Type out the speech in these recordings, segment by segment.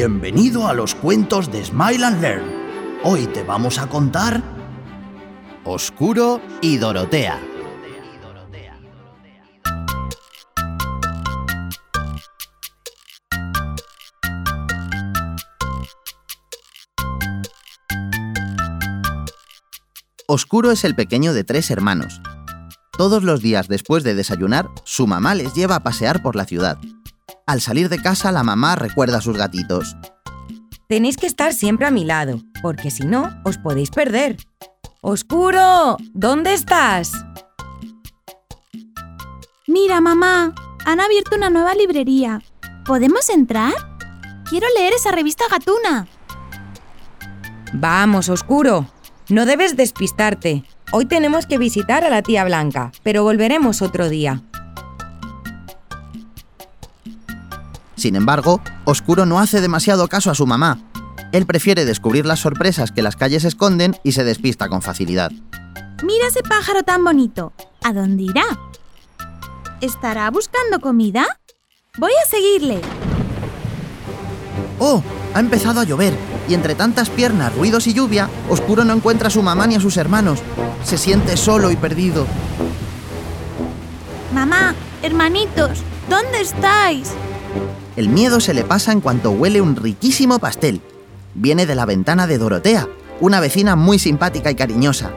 Bienvenido a los cuentos de Smile and Learn. Hoy te vamos a contar Oscuro y Dorotea. Oscuro es el pequeño de tres hermanos. Todos los días después de desayunar, su mamá les lleva a pasear por la ciudad. Al salir de casa, la mamá recuerda a sus gatitos. Tenéis que estar siempre a mi lado, porque si no, os podéis perder. Oscuro, ¿dónde estás? Mira, mamá, han abierto una nueva librería. ¿Podemos entrar? Quiero leer esa revista gatuna. Vamos, Oscuro. No debes despistarte. Hoy tenemos que visitar a la tía Blanca, pero volveremos otro día. Sin embargo, Oscuro no hace demasiado caso a su mamá. Él prefiere descubrir las sorpresas que las calles esconden y se despista con facilidad. Mira ese pájaro tan bonito. ¿A dónde irá? ¿Estará buscando comida? Voy a seguirle. ¡Oh! Ha empezado a llover, y entre tantas piernas, ruidos y lluvia, Oscuro no encuentra a su mamá ni a sus hermanos. Se siente solo y perdido. Mamá, hermanitos, ¿dónde estáis? El miedo se le pasa en cuanto huele un riquísimo pastel. Viene de la ventana de Dorotea, una vecina muy simpática y cariñosa.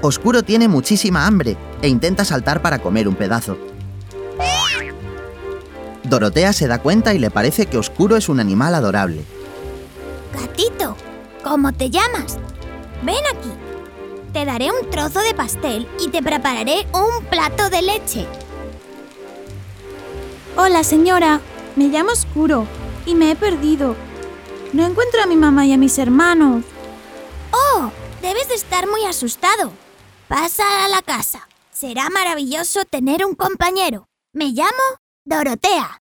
Oscuro tiene muchísima hambre e intenta saltar para comer un pedazo. Dorotea se da cuenta y le parece que Oscuro es un animal adorable. Gatito, ¿cómo te llamas? Ven aquí. Te daré un trozo de pastel y te prepararé un plato de leche. Hola, señora. Me llamo Oscuro y me he perdido. No encuentro a mi mamá y a mis hermanos. Oh, debes de estar muy asustado. Pasa a la casa. Será maravilloso tener un compañero. Me llamo Dorotea.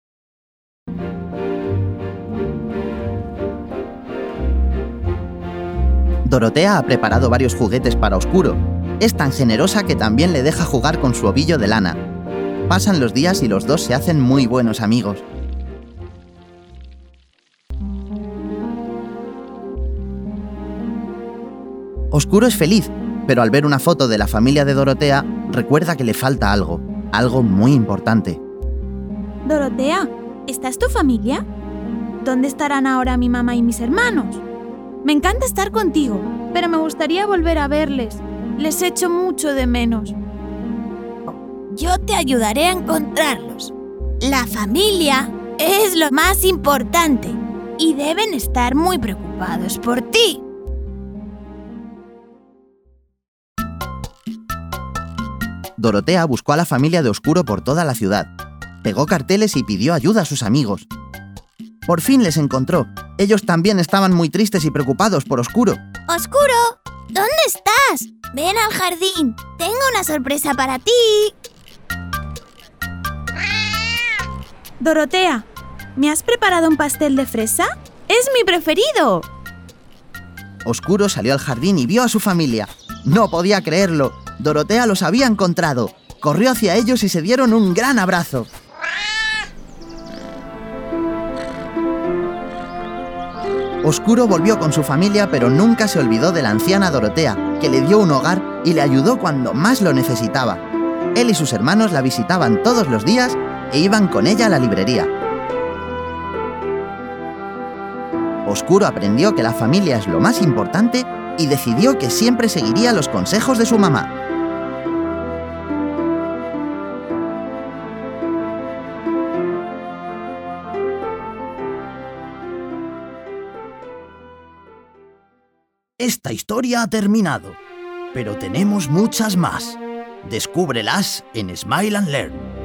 Dorotea ha preparado varios juguetes para Oscuro. Es tan generosa que también le deja jugar con su ovillo de lana. Pasan los días y los dos se hacen muy buenos amigos. Oscuro es feliz, pero al ver una foto de la familia de Dorotea, recuerda que le falta algo, algo muy importante. Dorotea, ¿estás tu familia? ¿Dónde estarán ahora mi mamá y mis hermanos? Me encanta estar contigo, pero me gustaría volver a verles. Les echo mucho de menos. Yo te ayudaré a encontrarlos. La familia es lo más importante y deben estar muy preocupados por ti. Dorotea buscó a la familia de Oscuro por toda la ciudad. Pegó carteles y pidió ayuda a sus amigos. Por fin les encontró. Ellos también estaban muy tristes y preocupados por Oscuro. Oscuro, ¿dónde estás? Ven al jardín. Tengo una sorpresa para ti. Dorotea, ¿me has preparado un pastel de fresa? ¡Es mi preferido! Oscuro salió al jardín y vio a su familia. No podía creerlo. Dorotea los había encontrado. Corrió hacia ellos y se dieron un gran abrazo. Oscuro volvió con su familia, pero nunca se olvidó de la anciana Dorotea, que le dio un hogar y le ayudó cuando más lo necesitaba. Él y sus hermanos la visitaban todos los días e iban con ella a la librería. Oscuro aprendió que la familia es lo más importante y decidió que siempre seguiría los consejos de su mamá. Esta historia ha terminado, pero tenemos muchas más. Descúbrelas en Smile and Learn.